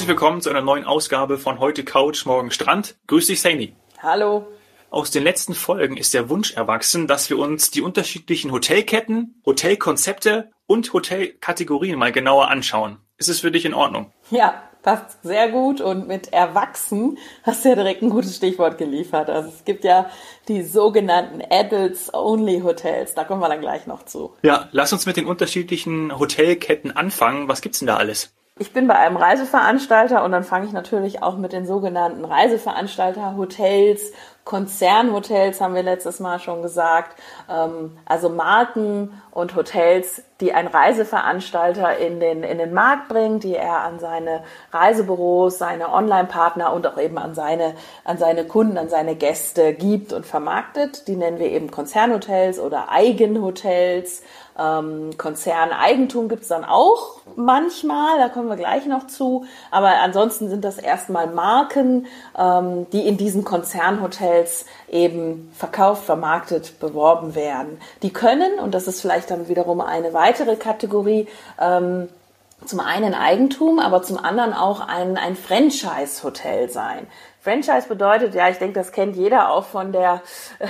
Herzlich willkommen zu einer neuen Ausgabe von Heute Couch, Morgen Strand. Grüß dich, Saini. Hallo. Aus den letzten Folgen ist der Wunsch erwachsen, dass wir uns die unterschiedlichen Hotelketten, Hotelkonzepte und Hotelkategorien mal genauer anschauen. Ist es für dich in Ordnung? Ja, passt sehr gut und mit erwachsen hast du ja direkt ein gutes Stichwort geliefert. Also es gibt ja die sogenannten Adults-Only Hotels. Da kommen wir dann gleich noch zu. Ja, lass uns mit den unterschiedlichen Hotelketten anfangen. Was gibt's denn da alles? Ich bin bei einem Reiseveranstalter und dann fange ich natürlich auch mit den sogenannten Reiseveranstalter-Hotels Konzernhotels haben wir letztes Mal schon gesagt, ähm, also Marken und Hotels, die ein Reiseveranstalter in den, in den Markt bringt, die er an seine Reisebüros, seine Online-Partner und auch eben an seine, an seine Kunden, an seine Gäste gibt und vermarktet. Die nennen wir eben Konzernhotels oder Eigenhotels. Ähm, Konzerneigentum gibt's dann auch manchmal, da kommen wir gleich noch zu. Aber ansonsten sind das erstmal Marken, ähm, die in diesen Konzernhotels eben verkauft, vermarktet, beworben werden. Die können, und das ist vielleicht dann wiederum eine weitere Kategorie, ähm, zum einen Eigentum, aber zum anderen auch ein, ein Franchise-Hotel sein. Franchise bedeutet, ja, ich denke, das kennt jeder auch von der,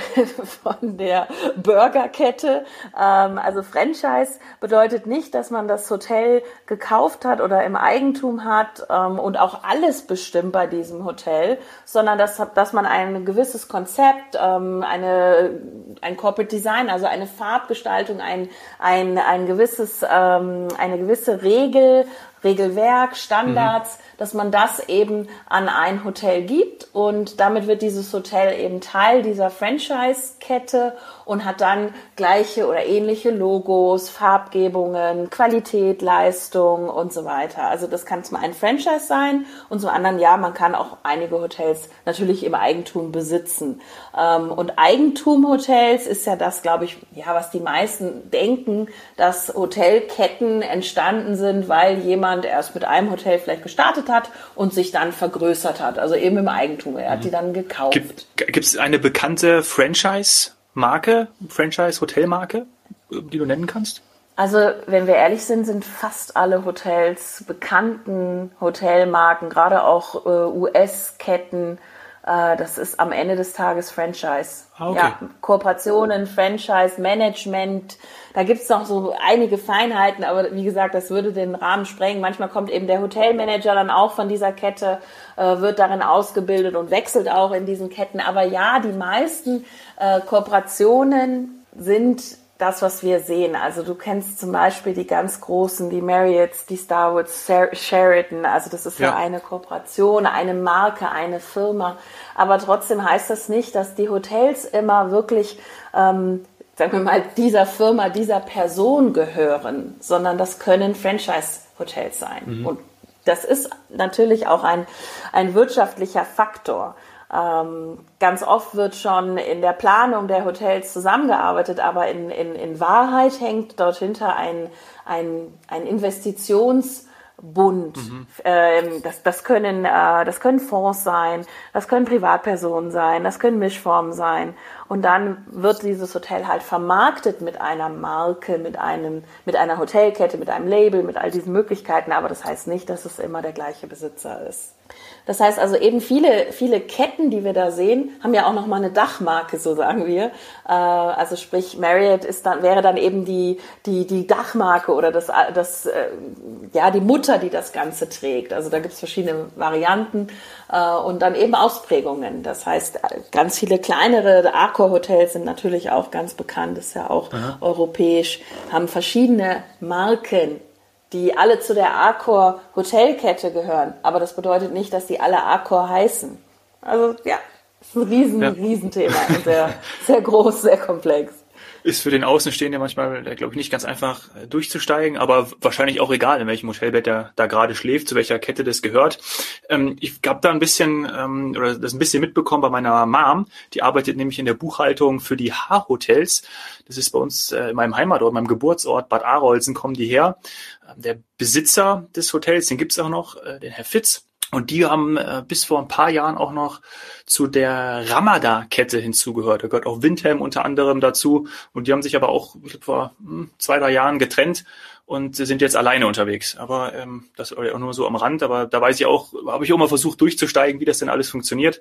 von der Burgerkette. Ähm, also Franchise bedeutet nicht, dass man das Hotel gekauft hat oder im Eigentum hat ähm, und auch alles bestimmt bei diesem Hotel, sondern dass, dass man ein gewisses Konzept, ähm, eine, ein Corporate Design, also eine Farbgestaltung, ein, ein, ein gewisses, ähm, eine gewisse Regel, Regelwerk, Standards, mhm. dass man das eben an ein Hotel gibt und damit wird dieses Hotel eben Teil dieser Franchise-Kette und hat dann gleiche oder ähnliche Logos, Farbgebungen, Qualität, Leistung und so weiter. Also das kann zum einen Franchise sein und zum anderen ja, man kann auch einige Hotels natürlich im Eigentum besitzen. Ähm, und Eigentumhotels ist ja das, glaube ich, ja, was die meisten denken, dass Hotelketten entstanden sind, weil jemand erst mit einem Hotel vielleicht gestartet hat und sich dann vergrößert hat, also eben im Eigentum. Er hat mhm. die dann gekauft. Gibt es eine bekannte Franchise? Marke, Franchise-Hotelmarke, die du nennen kannst? Also, wenn wir ehrlich sind, sind fast alle Hotels bekannten Hotelmarken, gerade auch äh, US-Ketten. Äh, das ist am Ende des Tages Franchise. Ah, okay. Ja, Kooperationen, Franchise, Management. Da gibt's noch so einige Feinheiten, aber wie gesagt, das würde den Rahmen sprengen. Manchmal kommt eben der Hotelmanager dann auch von dieser Kette, äh, wird darin ausgebildet und wechselt auch in diesen Ketten. Aber ja, die meisten äh, Kooperationen sind das, was wir sehen. Also du kennst zum Beispiel die ganz großen, die Marriotts, die Starwoods, Sheraton. Also das ist ja. ja eine Kooperation, eine Marke, eine Firma. Aber trotzdem heißt das nicht, dass die Hotels immer wirklich, ähm, sagen wir mal, dieser Firma, dieser Person gehören, sondern das können Franchise-Hotels sein. Mhm. Und das ist natürlich auch ein, ein wirtschaftlicher Faktor. Ähm, ganz oft wird schon in der Planung der Hotels zusammengearbeitet, aber in, in, in Wahrheit hängt dort hinter ein, ein, ein Investitions- Bund. Mhm. Ähm, das, das, können, äh, das können Fonds sein, das können Privatpersonen sein, das können Mischformen sein. Und dann wird dieses Hotel halt vermarktet mit einer Marke, mit einem, mit einer Hotelkette, mit einem Label, mit all diesen Möglichkeiten. Aber das heißt nicht, dass es immer der gleiche Besitzer ist. Das heißt also eben viele, viele Ketten, die wir da sehen, haben ja auch noch mal eine Dachmarke, so sagen wir. Äh, also sprich, Marriott ist dann, wäre dann eben die, die, die Dachmarke oder das, das, äh, ja, die Mutter, die das Ganze trägt. Also da gibt's verschiedene Varianten äh, und dann eben Ausprägungen. Das heißt, ganz viele kleinere Accor-Hotels sind natürlich auch ganz bekannt, ist ja auch Aha. europäisch, haben verschiedene Marken die alle zu der Accor Hotelkette gehören. Aber das bedeutet nicht, dass die alle Accor heißen. Also ja, ist ein riesen, ja. Riesenthema sehr, sehr groß, sehr komplex ist für den Außenstehenden manchmal, äh, glaube ich, nicht ganz einfach äh, durchzusteigen, aber wahrscheinlich auch egal, in welchem Hotelbett er da gerade schläft, zu welcher Kette das gehört. Ähm, ich habe da ein bisschen ähm, oder das ein bisschen mitbekommen bei meiner Mom. Die arbeitet nämlich in der Buchhaltung für die H-Hotels. Das ist bei uns äh, in meinem Heimatort, meinem Geburtsort Bad Arolsen kommen die her. Ähm, der Besitzer des Hotels, den gibt's auch noch, äh, den Herr Fitz Und die haben äh, bis vor ein paar Jahren auch noch zu der Ramada-Kette hinzugehört. Da gehört auch Windhelm unter anderem dazu. Und die haben sich aber auch vor hm, zwei, drei Jahren getrennt und sind jetzt alleine unterwegs. Aber ähm, das auch nur so am Rand. Aber da weiß ich auch, habe ich auch mal versucht durchzusteigen, wie das denn alles funktioniert.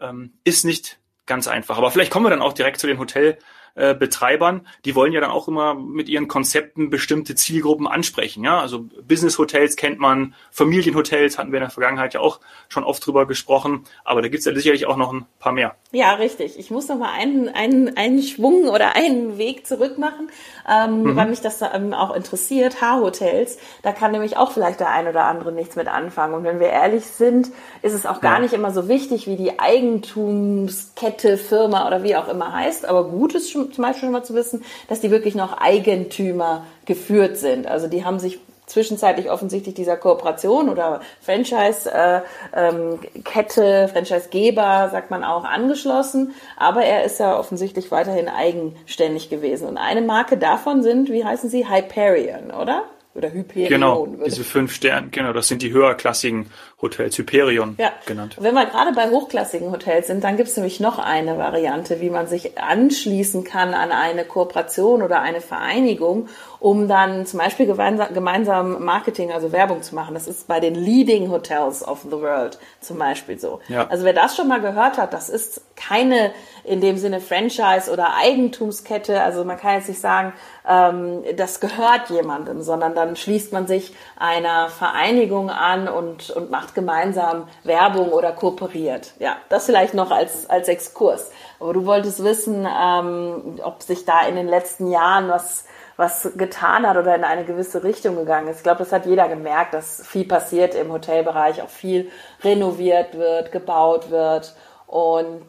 Ähm, ist nicht ganz einfach. Aber vielleicht kommen wir dann auch direkt zu den Hotel äh, Betreibern, die wollen ja dann auch immer mit ihren Konzepten bestimmte Zielgruppen ansprechen. Ja, also Business Hotels kennt man, Familienhotels hatten wir in der Vergangenheit ja auch schon oft drüber gesprochen, aber da gibt es ja sicherlich auch noch ein paar mehr. Ja, richtig. Ich muss noch mal einen, einen, einen Schwung oder einen Weg zurück machen, ähm, mhm. weil mich das ähm, auch interessiert. H-Hotels, da kann nämlich auch vielleicht der ein oder andere nichts mit anfangen. Und wenn wir ehrlich sind, ist es auch gar ja. nicht immer so wichtig, wie die Eigentumskette, Firma oder wie auch immer heißt. Aber gut ist schon, zum Beispiel schon mal zu wissen, dass die wirklich noch Eigentümer geführt sind. Also die haben sich zwischenzeitlich offensichtlich dieser Kooperation oder Franchise-Kette, äh, ähm, Franchise-Geber, sagt man auch, angeschlossen. Aber er ist ja offensichtlich weiterhin eigenständig gewesen. Und eine Marke davon sind, wie heißen sie, Hyperion, oder? Oder Hyperion. Genau, diese fünf Sterne, genau, das sind die höherklassigen Hotels, Hyperion ja. genannt. Wenn wir gerade bei hochklassigen Hotels sind, dann gibt es nämlich noch eine Variante, wie man sich anschließen kann an eine Kooperation oder eine Vereinigung, um dann zum Beispiel gemeinsam, gemeinsam Marketing, also Werbung zu machen. Das ist bei den Leading Hotels of the World zum Beispiel so. Ja. Also wer das schon mal gehört hat, das ist keine in dem Sinne Franchise oder Eigentumskette. Also man kann jetzt nicht sagen, ähm, das gehört jemandem, sondern dann schließt man sich einer Vereinigung an und, und macht gemeinsam Werbung oder kooperiert. Ja, das vielleicht noch als, als Exkurs. Aber du wolltest wissen, ähm, ob sich da in den letzten Jahren was was getan hat oder in eine gewisse Richtung gegangen ist. Ich glaube, das hat jeder gemerkt, dass viel passiert im Hotelbereich, auch viel renoviert wird, gebaut wird. Und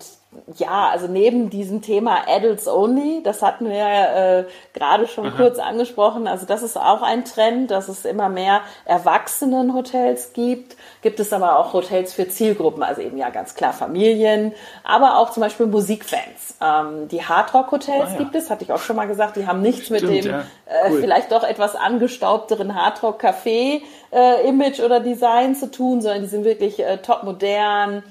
ja, also neben diesem Thema Adults Only, das hatten wir äh, gerade schon Aha. kurz angesprochen, also das ist auch ein Trend, dass es immer mehr Erwachsenenhotels gibt, gibt es aber auch Hotels für Zielgruppen, also eben ja ganz klar Familien, aber auch zum Beispiel Musikfans. Ähm, die Hardrock-Hotels ah, ja. gibt es, hatte ich auch schon mal gesagt, die haben nichts Stimmt, mit dem ja. Äh, cool. äh, vielleicht doch etwas angestaubteren Hardrock-Café-Image äh, oder Design zu tun, sondern die sind wirklich äh, top modern,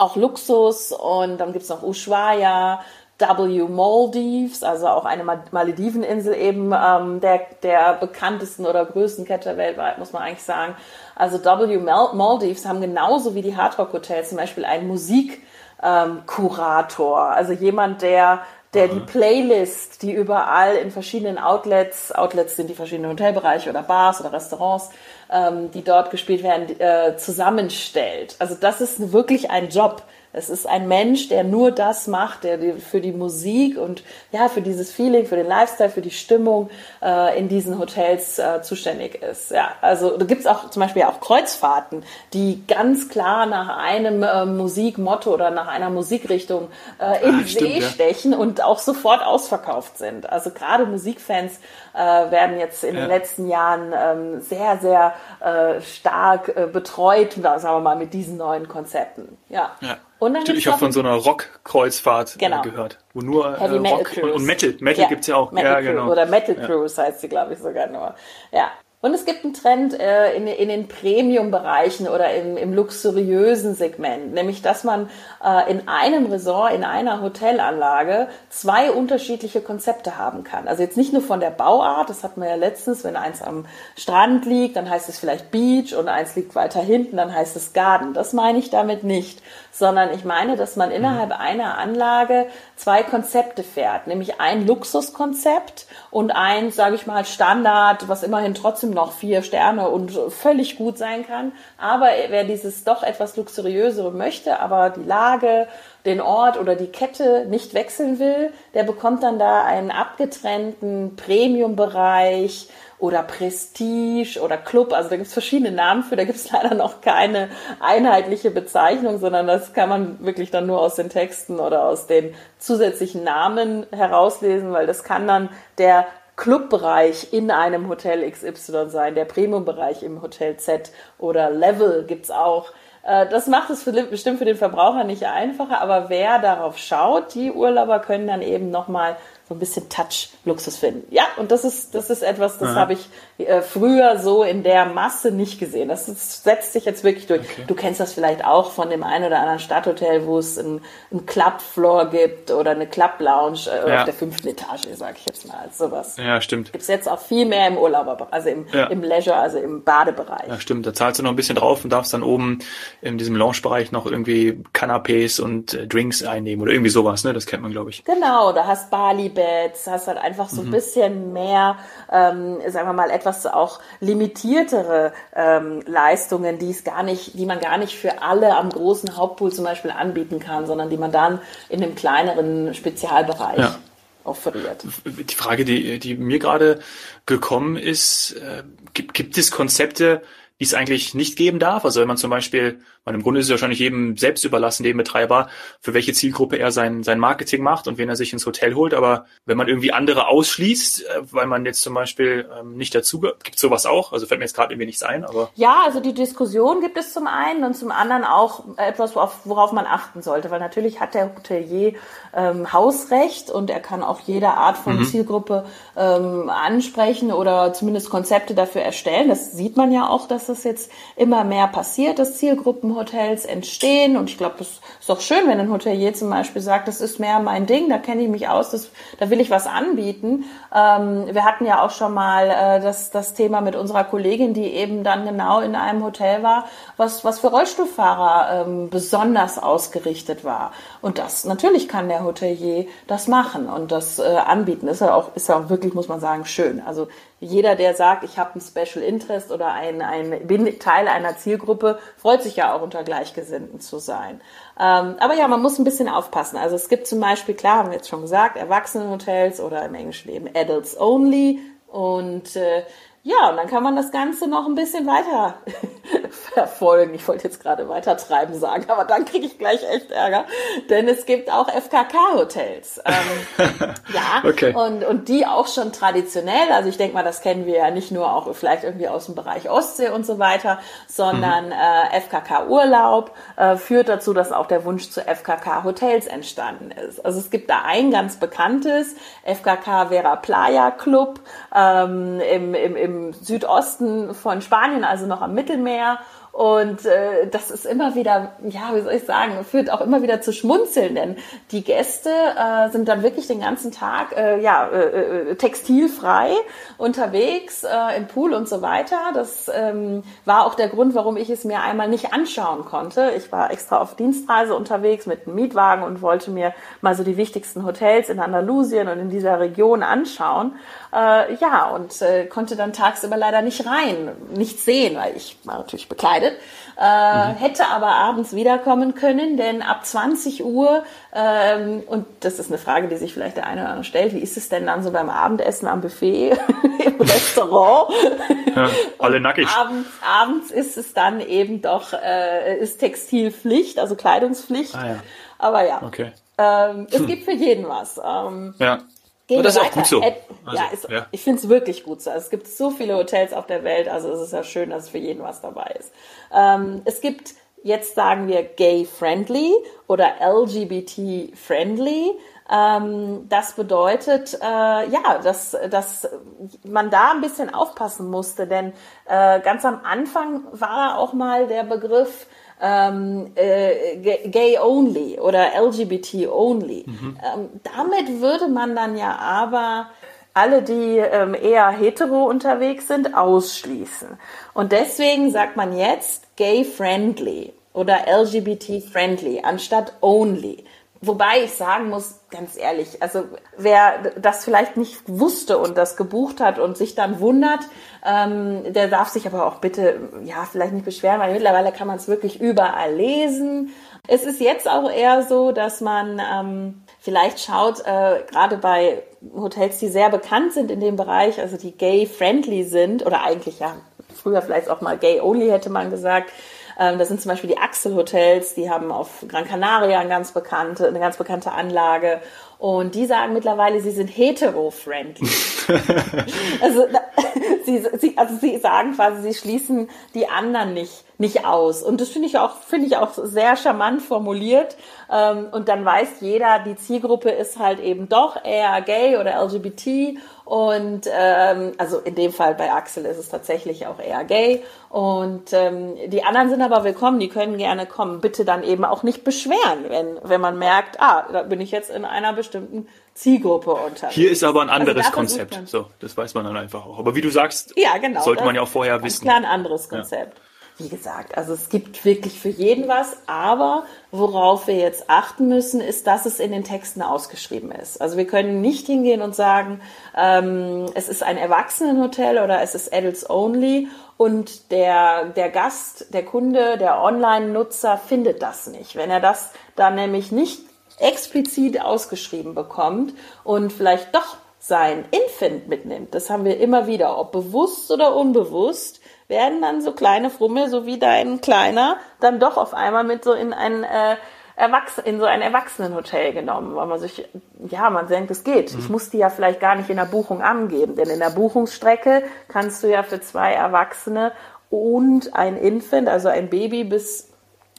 auch Luxus und dann gibt's noch Ushuaia, W Maldives, also auch eine Malediveninsel eben ähm, der, der bekanntesten oder größten Kette weltweit, muss man eigentlich sagen. Also W Maldives haben genauso wie die Hardrock Hotels zum Beispiel einen Musikkurator, ähm, also jemand, der der die Playlist, die überall in verschiedenen Outlets, Outlets sind die verschiedenen Hotelbereiche oder Bars oder Restaurants, ähm, die dort gespielt werden, äh, zusammenstellt. Also das ist wirklich ein Job. Es ist ein Mensch, der nur das macht, der für die Musik und ja, für dieses Feeling, für den Lifestyle, für die Stimmung äh, in diesen Hotels äh, zuständig ist. Ja, also da gibt's auch zum Beispiel auch Kreuzfahrten, die ganz klar nach einem äh, Musikmotto oder nach einer Musikrichtung äh, in ah, See stimmt, stechen ja. und auch sofort ausverkauft sind. Also gerade Musikfans äh, werden jetzt in ja. den letzten Jahren ähm, sehr, sehr äh, stark äh, betreut, sagen wir mal, mit diesen neuen Konzepten. Ja. ja. Und dann Stimmt, ich habe von so einer Rock-Kreuzfahrt äh, genau. gehört, wo nur äh, Rock und, und, Metal, Metal ja. gibt's ja auch. Metal ja, genau. Oder Metal Cruise heißt sie, glaube ich, sogar nur. Ja. Und es gibt einen Trend äh, in, in den Premium-Bereichen oder im, im luxuriösen Segment, nämlich dass man äh, in einem Resort, in einer Hotelanlage zwei unterschiedliche Konzepte haben kann. Also jetzt nicht nur von der Bauart, das hatten wir ja letztens, wenn eins am Strand liegt, dann heißt es vielleicht Beach und eins liegt weiter hinten, dann heißt es Garden. Das meine ich damit nicht, sondern ich meine, dass man innerhalb einer Anlage zwei Konzepte fährt, nämlich ein Luxuskonzept und ein, sage ich mal, Standard, was immerhin trotzdem noch vier Sterne und völlig gut sein kann. Aber wer dieses doch etwas luxuriösere möchte, aber die Lage, den Ort oder die Kette nicht wechseln will, der bekommt dann da einen abgetrennten Premium-Bereich oder Prestige oder Club. Also da gibt es verschiedene Namen für. Da gibt es leider noch keine einheitliche Bezeichnung, sondern das kann man wirklich dann nur aus den Texten oder aus den zusätzlichen Namen herauslesen, weil das kann dann der Clubbereich in einem Hotel XY sein, der Premium-Bereich im Hotel Z oder Level gibt's auch. Äh, das macht es für, bestimmt für den Verbraucher nicht einfacher, aber wer darauf schaut, die Urlauber können dann eben nochmal so ein bisschen Touch-Luxus finden. Ja, und das ist, das ist etwas, das habe ich äh, früher so in der Masse nicht gesehen. Das, das setzt sich jetzt wirklich durch. Okay. Du kennst das vielleicht auch von dem einen oder anderen Stadthotel, wo es einen, einen Club-Floor gibt oder eine Club-Lounge äh, ja. auf der fünften Etage, sage ich jetzt mal, als sowas. Ja, stimmt. Gibt es jetzt auch viel mehr im Urlaub, also im, ja. im Leisure, also im Badebereich. Ja, stimmt. Da zahlst du noch ein bisschen drauf und darfst dann oben in diesem Lounge-Bereich noch irgendwie Canapés und äh, Drinks einnehmen oder irgendwie sowas, ne? Das kennt man, glaube ich. Genau, da hast Bali Beds, hast halt einfach so ein mhm. bisschen mehr, ähm, sagen wir mal, etwas auch limitiertere ähm, Leistungen, die es gar nicht, die man gar nicht für alle am großen Hauptpool zum Beispiel anbieten kann, sondern die man dann in einem kleineren Spezialbereich ja. offeriert. Die Frage, die, die mir gerade gekommen ist, äh, gibt, gibt es Konzepte, die es eigentlich nicht geben darf. Also wenn man zum Beispiel, man im Grunde ist es wahrscheinlich jedem selbst überlassen, dem Betreiber, für welche Zielgruppe er sein, sein Marketing macht und wen er sich ins Hotel holt. Aber wenn man irgendwie andere ausschließt, äh, weil man jetzt zum Beispiel ähm, nicht dazu, gibt sowas auch? Also fällt mir jetzt gerade irgendwie nichts ein, aber. Ja, also die Diskussion gibt es zum einen und zum anderen auch etwas, worauf, worauf man achten sollte, weil natürlich hat der Hotelier ähm, Hausrecht und er kann auch jede Art von mhm. Zielgruppe ähm, ansprechen oder zumindest Konzepte dafür erstellen. Das sieht man ja auch, dass das jetzt immer mehr passiert, dass Zielgruppenhotels entstehen. Und ich glaube, das ist auch schön, wenn ein Hotelier zum Beispiel sagt, das ist mehr mein Ding, da kenne ich mich aus, das, da will ich was anbieten. Ähm, wir hatten ja auch schon mal äh, das, das Thema mit unserer Kollegin, die eben dann genau in einem Hotel war, was, was für Rollstuhlfahrer ähm, besonders ausgerichtet war. Und das, natürlich kann der Hotelier das machen und das äh, anbieten. Ist ja auch, ist ja auch wirklich, muss man sagen, schön. Also jeder, der sagt, ich habe ein Special Interest oder ein, ein, bin Teil einer Zielgruppe, freut sich ja auch unter Gleichgesinnten zu sein. Ähm, aber ja, man muss ein bisschen aufpassen. Also es gibt zum Beispiel, klar, haben wir jetzt schon gesagt, Erwachsenenhotels oder im Englischen eben Adults Only. Und äh, ja, und dann kann man das Ganze noch ein bisschen weiter verfolgen. Ich wollte jetzt gerade weiter treiben sagen, aber dann kriege ich gleich echt Ärger. Denn es gibt auch FKK-Hotels. Ähm, ja, okay. und, und die auch schon traditionell. Also ich denke mal, das kennen wir ja nicht nur auch vielleicht irgendwie aus dem Bereich Ostsee und so weiter, sondern mhm. äh, FKK-Urlaub äh, führt dazu, dass auch der Wunsch zu FKK-Hotels entstanden ist. Also es gibt da ein ganz bekanntes, FKK Vera Playa Club ähm, im, im, im im Südosten von Spanien, also noch am Mittelmeer. Und äh, das ist immer wieder, ja, wie soll ich sagen, führt auch immer wieder zu Schmunzeln, denn die Gäste äh, sind dann wirklich den ganzen Tag äh, ja, äh, äh, textilfrei unterwegs äh, im Pool und so weiter. Das ähm, war auch der Grund, warum ich es mir einmal nicht anschauen konnte. Ich war extra auf Dienstreise unterwegs mit einem Mietwagen und wollte mir mal so die wichtigsten Hotels in Andalusien und in dieser Region anschauen. Äh, ja, und äh, konnte dann tagsüber leider nicht rein, nichts sehen, weil ich war natürlich bekleidet. Äh, mhm. Hätte aber abends wiederkommen können, denn ab 20 Uhr, ähm, und das ist eine Frage, die sich vielleicht der eine oder andere stellt, wie ist es denn dann so beim Abendessen am Buffet im Restaurant? Ja, alle nackig. abends, abends ist es dann eben doch, äh, ist Textilpflicht, also Kleidungspflicht. Ah, ja. Aber ja. Okay. Ähm, es hm. gibt für jeden was. Ähm, ja. Und das ist auch gut so. Also, ja, ist, ja, ich finde es wirklich gut so. Also es gibt so viele Hotels auf der Welt, also es ist ja schön, dass für jeden was dabei ist. Ähm, es gibt jetzt sagen wir gay-friendly oder LGBT-friendly. Ähm, das bedeutet, äh, ja, dass, dass man da ein bisschen aufpassen musste, denn äh, ganz am Anfang war auch mal der Begriff ähm, äh, gay only oder LGBT only. Mhm. Ähm, damit würde man dann ja aber alle, die ähm, eher hetero unterwegs sind, ausschließen. Und deswegen sagt man jetzt gay friendly oder LGBT friendly anstatt only. Wobei ich sagen muss, ganz ehrlich, also wer das vielleicht nicht wusste und das gebucht hat und sich dann wundert, ähm, der darf sich aber auch bitte, ja, vielleicht nicht beschweren, weil mittlerweile kann man es wirklich überall lesen. Es ist jetzt auch eher so, dass man ähm, vielleicht schaut, äh, gerade bei Hotels, die sehr bekannt sind in dem Bereich, also die gay-friendly sind, oder eigentlich ja, früher vielleicht auch mal gay-only hätte man gesagt, ähm, das sind zum Beispiel die Axel Hotels, die haben auf Gran Canaria eine ganz bekannte, eine ganz bekannte Anlage. Und die sagen mittlerweile, sie sind hetero-friendly. also, sie, sie, also sie sagen quasi, sie schließen die anderen nicht nicht aus. Und das finde ich auch, finde ich auch sehr charmant formuliert. Ähm, und dann weiß jeder, die Zielgruppe ist halt eben doch eher gay oder LGBT. Und ähm, also in dem Fall bei Axel ist es tatsächlich auch eher gay. Und ähm, die anderen sind aber willkommen, die können gerne kommen. Bitte dann eben auch nicht beschweren, wenn, wenn man merkt, ah, da bin ich jetzt in einer bestimmten Zielgruppe unterwegs. Hier ist aber ein also anderes also Konzept. So, das weiß man dann einfach auch. Aber wie du sagst, ja, genau, sollte man ja auch vorher wissen. Klar ein anderes Konzept. Ja wie gesagt, also es gibt wirklich für jeden was, aber worauf wir jetzt achten müssen, ist, dass es in den Texten ausgeschrieben ist. Also wir können nicht hingehen und sagen, ähm, es ist ein Erwachsenenhotel oder es ist Adults Only und der, der Gast, der Kunde, der Online-Nutzer findet das nicht. Wenn er das dann nämlich nicht explizit ausgeschrieben bekommt und vielleicht doch sein Infant mitnimmt, das haben wir immer wieder, ob bewusst oder unbewusst, werden dann so kleine Frummel, so wie dein kleiner, dann doch auf einmal mit so in ein äh, Erwachsen in so ein Erwachsenenhotel genommen, weil man sich, ja, man denkt, es geht. Mhm. Ich muss die ja vielleicht gar nicht in der Buchung angeben, denn in der Buchungsstrecke kannst du ja für zwei Erwachsene und ein Infant, also ein Baby bis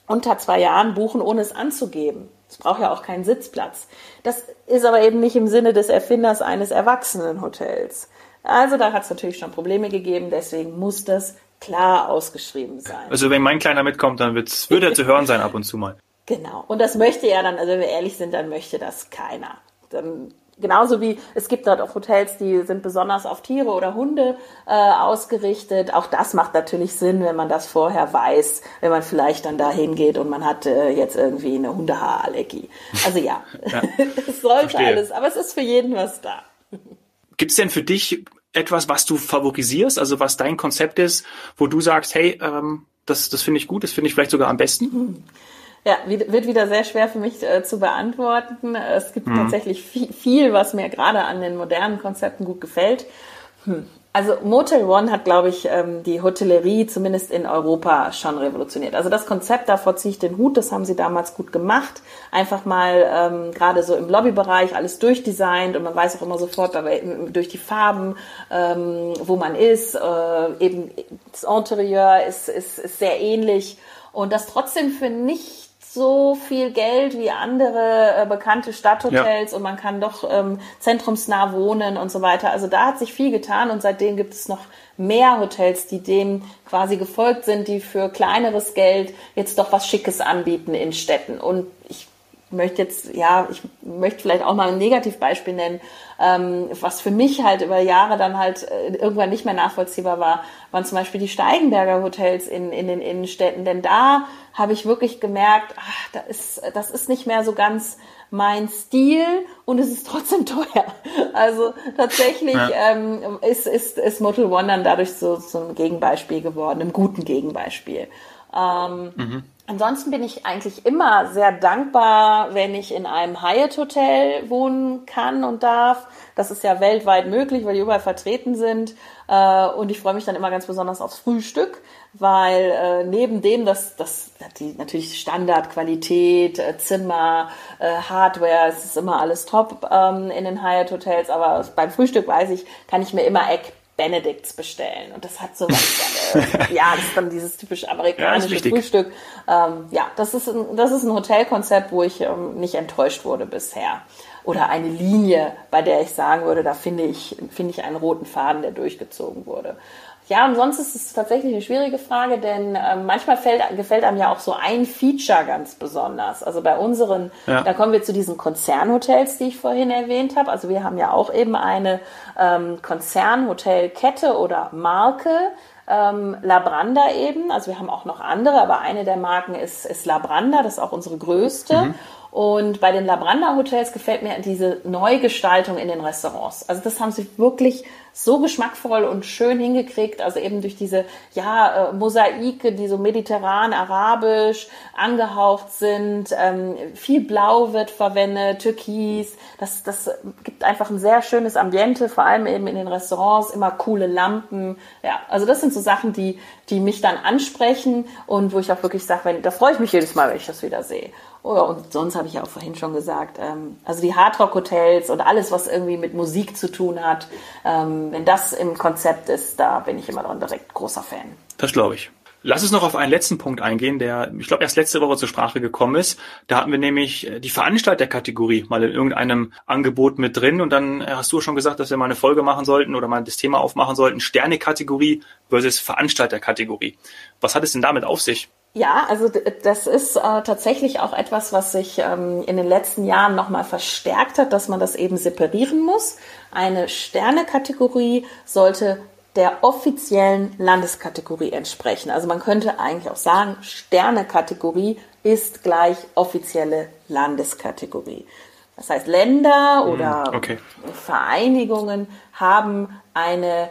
unter zwei Jahren buchen, ohne es anzugeben. Es braucht ja auch keinen Sitzplatz. Das ist aber eben nicht im Sinne des Erfinders eines Erwachsenenhotels. Also da hat es natürlich schon Probleme gegeben, deswegen muss das klar ausgeschrieben sein. Also wenn mein Kleiner mitkommt, dann wird's, wird er zu hören sein ab und zu mal. Genau. Und das möchte er dann, also wenn wir ehrlich sind, dann möchte das keiner. Dann, genauso wie es gibt dort auch Hotels, die sind besonders auf Tiere oder Hunde äh, ausgerichtet. Auch das macht natürlich Sinn, wenn man das vorher weiß, wenn man vielleicht dann da hingeht und man hat äh, jetzt irgendwie eine Hundehaarallergie. Also ja, ja. es sollte Verstehe. alles, aber es ist für jeden was da. Gibt es denn für dich etwas, was du favorisierst, also was dein Konzept ist, wo du sagst, hey, ähm, das, das finde ich gut, das finde ich vielleicht sogar am besten? Ja, wird wieder sehr schwer für mich äh, zu beantworten. Es gibt mhm. tatsächlich viel, viel, was mir gerade an den modernen Konzepten gut gefällt. Hm. Also Motel One hat, glaube ich, ähm, die Hotellerie zumindest in Europa schon revolutioniert. Also das Konzept, davor ziehe ich den Hut, das haben sie damals gut gemacht. Einfach mal ähm, gerade so im Lobbybereich alles durchdesignt und man weiß auch immer sofort durch die Farben, ähm, wo man ist. Äh, eben das Interieur ist, ist, ist sehr ähnlich und das trotzdem für nicht so viel Geld wie andere äh, bekannte Stadthotels ja. und man kann doch ähm, zentrumsnah wohnen und so weiter. Also da hat sich viel getan und seitdem gibt es noch mehr Hotels, die dem quasi gefolgt sind, die für kleineres Geld jetzt doch was Schickes anbieten in Städten. Und ich möchte jetzt, ja, ich möchte vielleicht auch mal ein Negativbeispiel nennen, ähm, was für mich halt über Jahre dann halt äh, irgendwann nicht mehr nachvollziehbar war, waren zum Beispiel die Steigenberger Hotels in, in den Innenstädten. Denn da habe ich wirklich gemerkt, ach, da ist, das ist nicht mehr so ganz mein Stil und es ist trotzdem teuer. Also tatsächlich ja. ähm, ist, ist, ist Motel One dann dadurch so, so ein Gegenbeispiel geworden, einem guten Gegenbeispiel. Ähm, mhm. Ansonsten bin ich eigentlich immer sehr dankbar, wenn ich in einem Hyatt-Hotel wohnen kann und darf. Das ist ja weltweit möglich, weil die überall vertreten sind. Äh, und ich freue mich dann immer ganz besonders aufs Frühstück, weil äh, neben dem, dass das die natürlich Standardqualität, äh, Zimmer, Hardware, es ist immer alles top ähm, in den Hyatt-Hotels, aber beim Frühstück weiß ich, kann ich mir immer Egg Benedicts bestellen. Und das hat so was, äh, ja, das ist dann dieses typisch amerikanische ja, Frühstück. Ähm, ja, das ist, ein, das ist ein Hotelkonzept, wo ich ähm, nicht enttäuscht wurde bisher. Oder eine Linie, bei der ich sagen würde, da finde ich, finde ich einen roten Faden, der durchgezogen wurde. Ja, und sonst ist es tatsächlich eine schwierige Frage, denn äh, manchmal fällt, gefällt einem ja auch so ein Feature ganz besonders. Also bei unseren, ja. da kommen wir zu diesen Konzernhotels, die ich vorhin erwähnt habe. Also wir haben ja auch eben eine ähm, Konzernhotelkette oder Marke, ähm, Labranda eben. Also wir haben auch noch andere, aber eine der Marken ist, ist Labranda, das ist auch unsere größte. Mhm. Und bei den Labranda Hotels gefällt mir diese Neugestaltung in den Restaurants. Also das haben sie wirklich so geschmackvoll und schön hingekriegt, also eben durch diese ja äh, Mosaike, die so mediterran, arabisch angehaucht sind. Ähm, viel Blau wird verwendet, Türkis. Das das gibt einfach ein sehr schönes Ambiente, vor allem eben in den Restaurants immer coole Lampen. Ja, also das sind so Sachen, die die mich dann ansprechen und wo ich auch wirklich sage, wenn da freue ich mich jedes Mal, wenn ich das wieder sehe. Oh ja, und sonst habe ich ja auch vorhin schon gesagt, ähm, also die Hardrock-Hotels und alles, was irgendwie mit Musik zu tun hat, ähm, wenn das im Konzept ist, da bin ich immer noch direkt großer Fan. Das glaube ich. Lass uns noch auf einen letzten Punkt eingehen, der, ich glaube, erst letzte Woche zur Sprache gekommen ist. Da hatten wir nämlich äh, die Veranstalterkategorie mal in irgendeinem Angebot mit drin. Und dann äh, hast du schon gesagt, dass wir mal eine Folge machen sollten oder mal das Thema aufmachen sollten. Sterne-Kategorie versus Veranstalterkategorie. Was hat es denn damit auf sich? Ja, also das ist äh, tatsächlich auch etwas, was sich ähm, in den letzten Jahren nochmal verstärkt hat, dass man das eben separieren muss. Eine Sterne-Kategorie sollte der offiziellen Landeskategorie entsprechen. Also man könnte eigentlich auch sagen, Sternekategorie ist gleich offizielle Landeskategorie. Das heißt, Länder hm, oder okay. Vereinigungen haben eine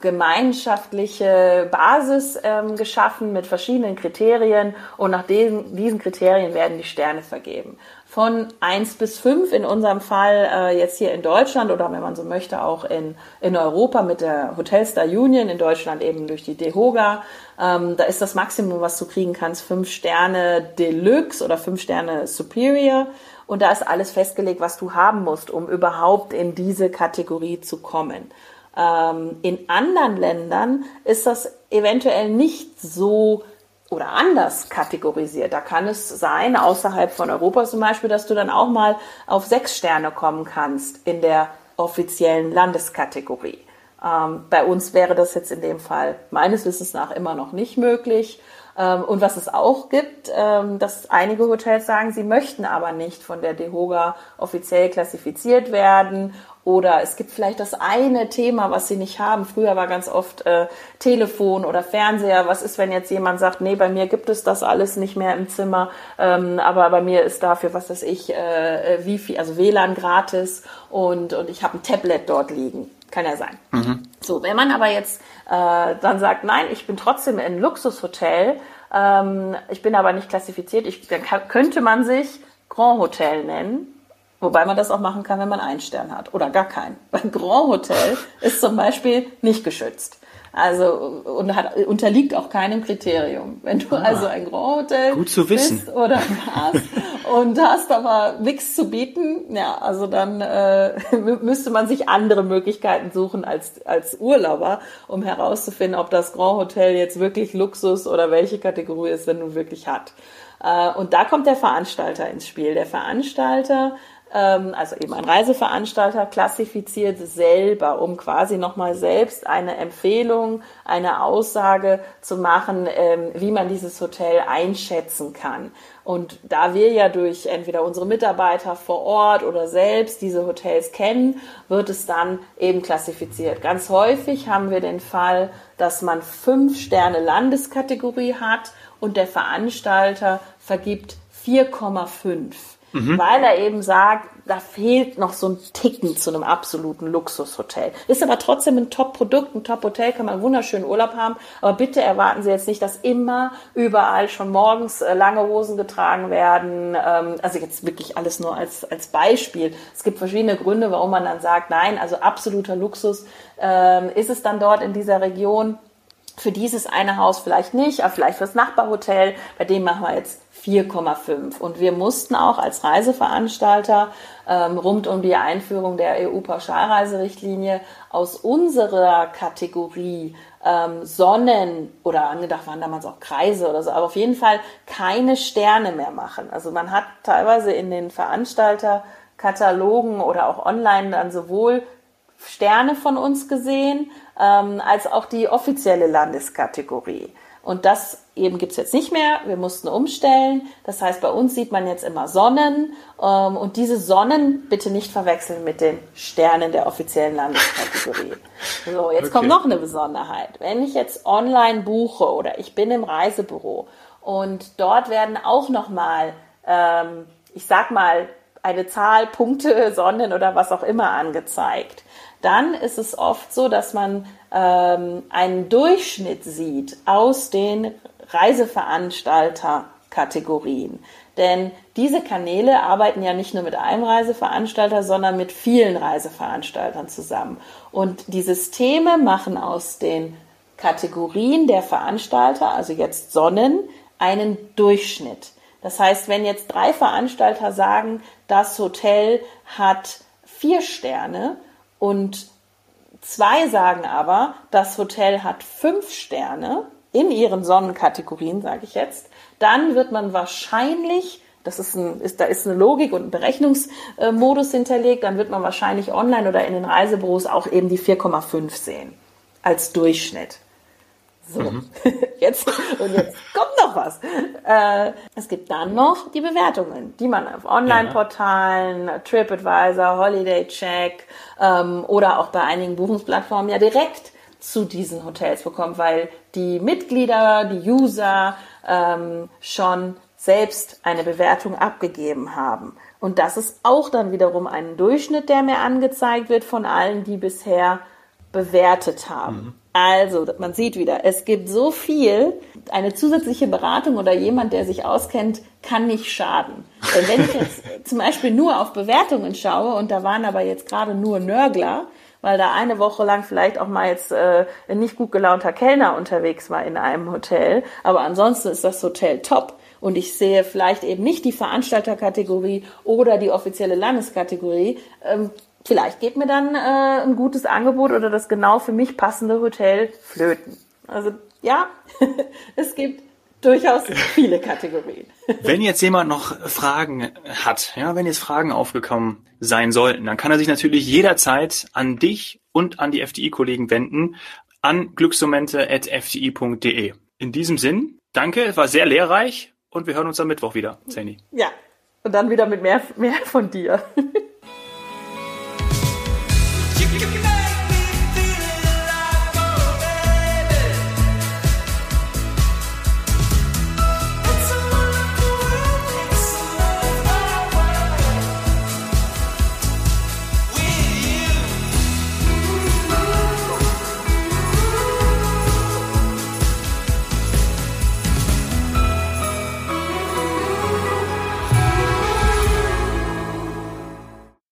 gemeinschaftliche Basis ähm, geschaffen mit verschiedenen Kriterien und nach diesen, diesen Kriterien werden die Sterne vergeben von eins bis fünf in unserem Fall äh, jetzt hier in Deutschland oder wenn man so möchte auch in, in Europa mit der Hotelstar Union, in Deutschland eben durch die DEHOGA. Ähm, da ist das Maximum, was du kriegen kannst, fünf Sterne Deluxe oder fünf Sterne Superior. Und da ist alles festgelegt, was du haben musst, um überhaupt in diese Kategorie zu kommen. Ähm, in anderen Ländern ist das eventuell nicht so oder anders kategorisiert. Da kann es sein, außerhalb von Europa zum Beispiel, dass du dann auch mal auf sechs Sterne kommen kannst in der offiziellen Landeskategorie. Ähm, bei uns wäre das jetzt in dem Fall meines Wissens nach immer noch nicht möglich. Ähm, und was es auch gibt, ähm, dass einige Hotels sagen, sie möchten aber nicht von der DEHOGA offiziell klassifiziert werden oder es gibt vielleicht das eine Thema, was sie nicht haben. Früher war ganz oft äh, Telefon oder Fernseher. Was ist, wenn jetzt jemand sagt, nee, bei mir gibt es das alles nicht mehr im Zimmer, ähm, aber bei mir ist dafür, was weiß ich, äh, äh Wifi, also WLAN gratis und, und ich habe ein Tablet dort liegen. Kann ja sein. Mhm. So, wenn man aber jetzt äh, dann sagt, nein, ich bin trotzdem in Luxushotel, ähm, ich bin aber nicht klassifiziert, ich, dann kann, könnte man sich Grand Hotel nennen Wobei man das auch machen kann, wenn man einen Stern hat oder gar keinen. Beim Grand Hotel ist zum Beispiel nicht geschützt. Also und hat, unterliegt auch keinem Kriterium. Wenn du ah, also ein Grand Hotel gut zu wissen. bist oder hast und hast aber nichts zu bieten, ja, also dann äh, müsste man sich andere Möglichkeiten suchen als als Urlauber, um herauszufinden, ob das Grand Hotel jetzt wirklich Luxus oder welche Kategorie es denn nun wirklich hat. Äh, und da kommt der Veranstalter ins Spiel. Der Veranstalter also eben ein Reiseveranstalter, klassifiziert selber, um quasi nochmal selbst eine Empfehlung, eine Aussage zu machen, ähm, wie man dieses Hotel einschätzen kann. Und da wir ja durch entweder unsere Mitarbeiter vor Ort oder selbst diese Hotels kennen, wird es dann eben klassifiziert. Ganz häufig haben wir den Fall, dass man fünf Sterne Landeskategorie hat und der Veranstalter vergibt 4,5 mhm. weil er eben sagt, da fehlt noch so ein Ticken zu einem absoluten Luxushotel. Ist aber trotzdem ein Top-Produkt, ein Top-Hotel, kann man wunderschönen Urlaub haben. Aber bitte erwarten Sie jetzt nicht, dass immer überall schon morgens äh, lange Hosen getragen werden. Ähm, also jetzt wirklich alles nur als, als Beispiel. Es gibt verschiedene Gründe, warum man dann sagt, nein, also absoluter Luxus ähm, ist es dann dort in dieser Region. Für dieses eine Haus vielleicht nicht, aber vielleicht fürs Nachbarhotel. Bei dem machen wir jetzt 4,5. Und wir mussten auch als Reiseveranstalter ähm, rund um die Einführung der EU-Pauschalreiserichtlinie aus unserer Kategorie ähm, Sonnen oder angedacht waren damals auch Kreise oder so, aber auf jeden Fall keine Sterne mehr machen. Also man hat teilweise in den Veranstalterkatalogen oder auch online dann sowohl Sterne von uns gesehen, ähm, als auch die offizielle Landeskategorie. Und das eben gibt's jetzt nicht mehr. Wir mussten umstellen. Das heißt, bei uns sieht man jetzt immer Sonnen. Ähm, und diese Sonnen bitte nicht verwechseln mit den Sternen der offiziellen Landeskategorie. So, jetzt okay. kommt noch eine Besonderheit. Wenn ich jetzt online buche oder ich bin im Reisebüro und dort werden auch nochmal, ähm, ich sag mal, eine Zahl, Punkte, Sonnen oder was auch immer angezeigt dann ist es oft so, dass man ähm, einen Durchschnitt sieht aus den Reiseveranstalterkategorien. Denn diese Kanäle arbeiten ja nicht nur mit einem Reiseveranstalter, sondern mit vielen Reiseveranstaltern zusammen. Und die Systeme machen aus den Kategorien der Veranstalter, also jetzt Sonnen, einen Durchschnitt. Das heißt, wenn jetzt drei Veranstalter sagen, das Hotel hat vier Sterne und zwei sagen aber, das Hotel hat fünf Sterne, in ihren Sonnenkategorien, sage ich jetzt, dann wird man wahrscheinlich das ist ein, ist, da ist eine Logik und ein Berechnungsmodus hinterlegt, dann wird man wahrscheinlich online oder in den Reisebüros auch eben die 4,5 sehen als Durchschnitt. So, mhm. jetzt, und jetzt kommt noch was. Äh, es gibt dann noch die Bewertungen, die man auf Online-Portalen, TripAdvisor, Holiday Check ähm, oder auch bei einigen Buchungsplattformen ja direkt zu diesen Hotels bekommt, weil die Mitglieder, die User ähm, schon selbst eine Bewertung abgegeben haben. Und das ist auch dann wiederum ein Durchschnitt, der mir angezeigt wird von allen, die bisher bewertet haben. Mhm. Also, man sieht wieder, es gibt so viel, eine zusätzliche Beratung oder jemand, der sich auskennt, kann nicht schaden. Denn wenn ich jetzt zum Beispiel nur auf Bewertungen schaue und da waren aber jetzt gerade nur Nörgler, weil da eine Woche lang vielleicht auch mal jetzt äh, ein nicht gut gelaunter Kellner unterwegs war in einem Hotel, aber ansonsten ist das Hotel top. Und ich sehe vielleicht eben nicht die Veranstalterkategorie oder die offizielle Landeskategorie, ähm, vielleicht geht mir dann äh, ein gutes Angebot oder das genau für mich passende Hotel flöten. Also ja, es gibt durchaus viele Kategorien. Wenn jetzt jemand noch Fragen hat, ja, wenn jetzt Fragen aufgekommen sein sollten, dann kann er sich natürlich jederzeit an dich und an die FDI-Kollegen wenden, an glücksmomente.fdi.de. In diesem Sinn, danke, war sehr lehrreich und wir hören uns am Mittwoch wieder, Zeni. Ja, und dann wieder mit mehr, mehr von dir.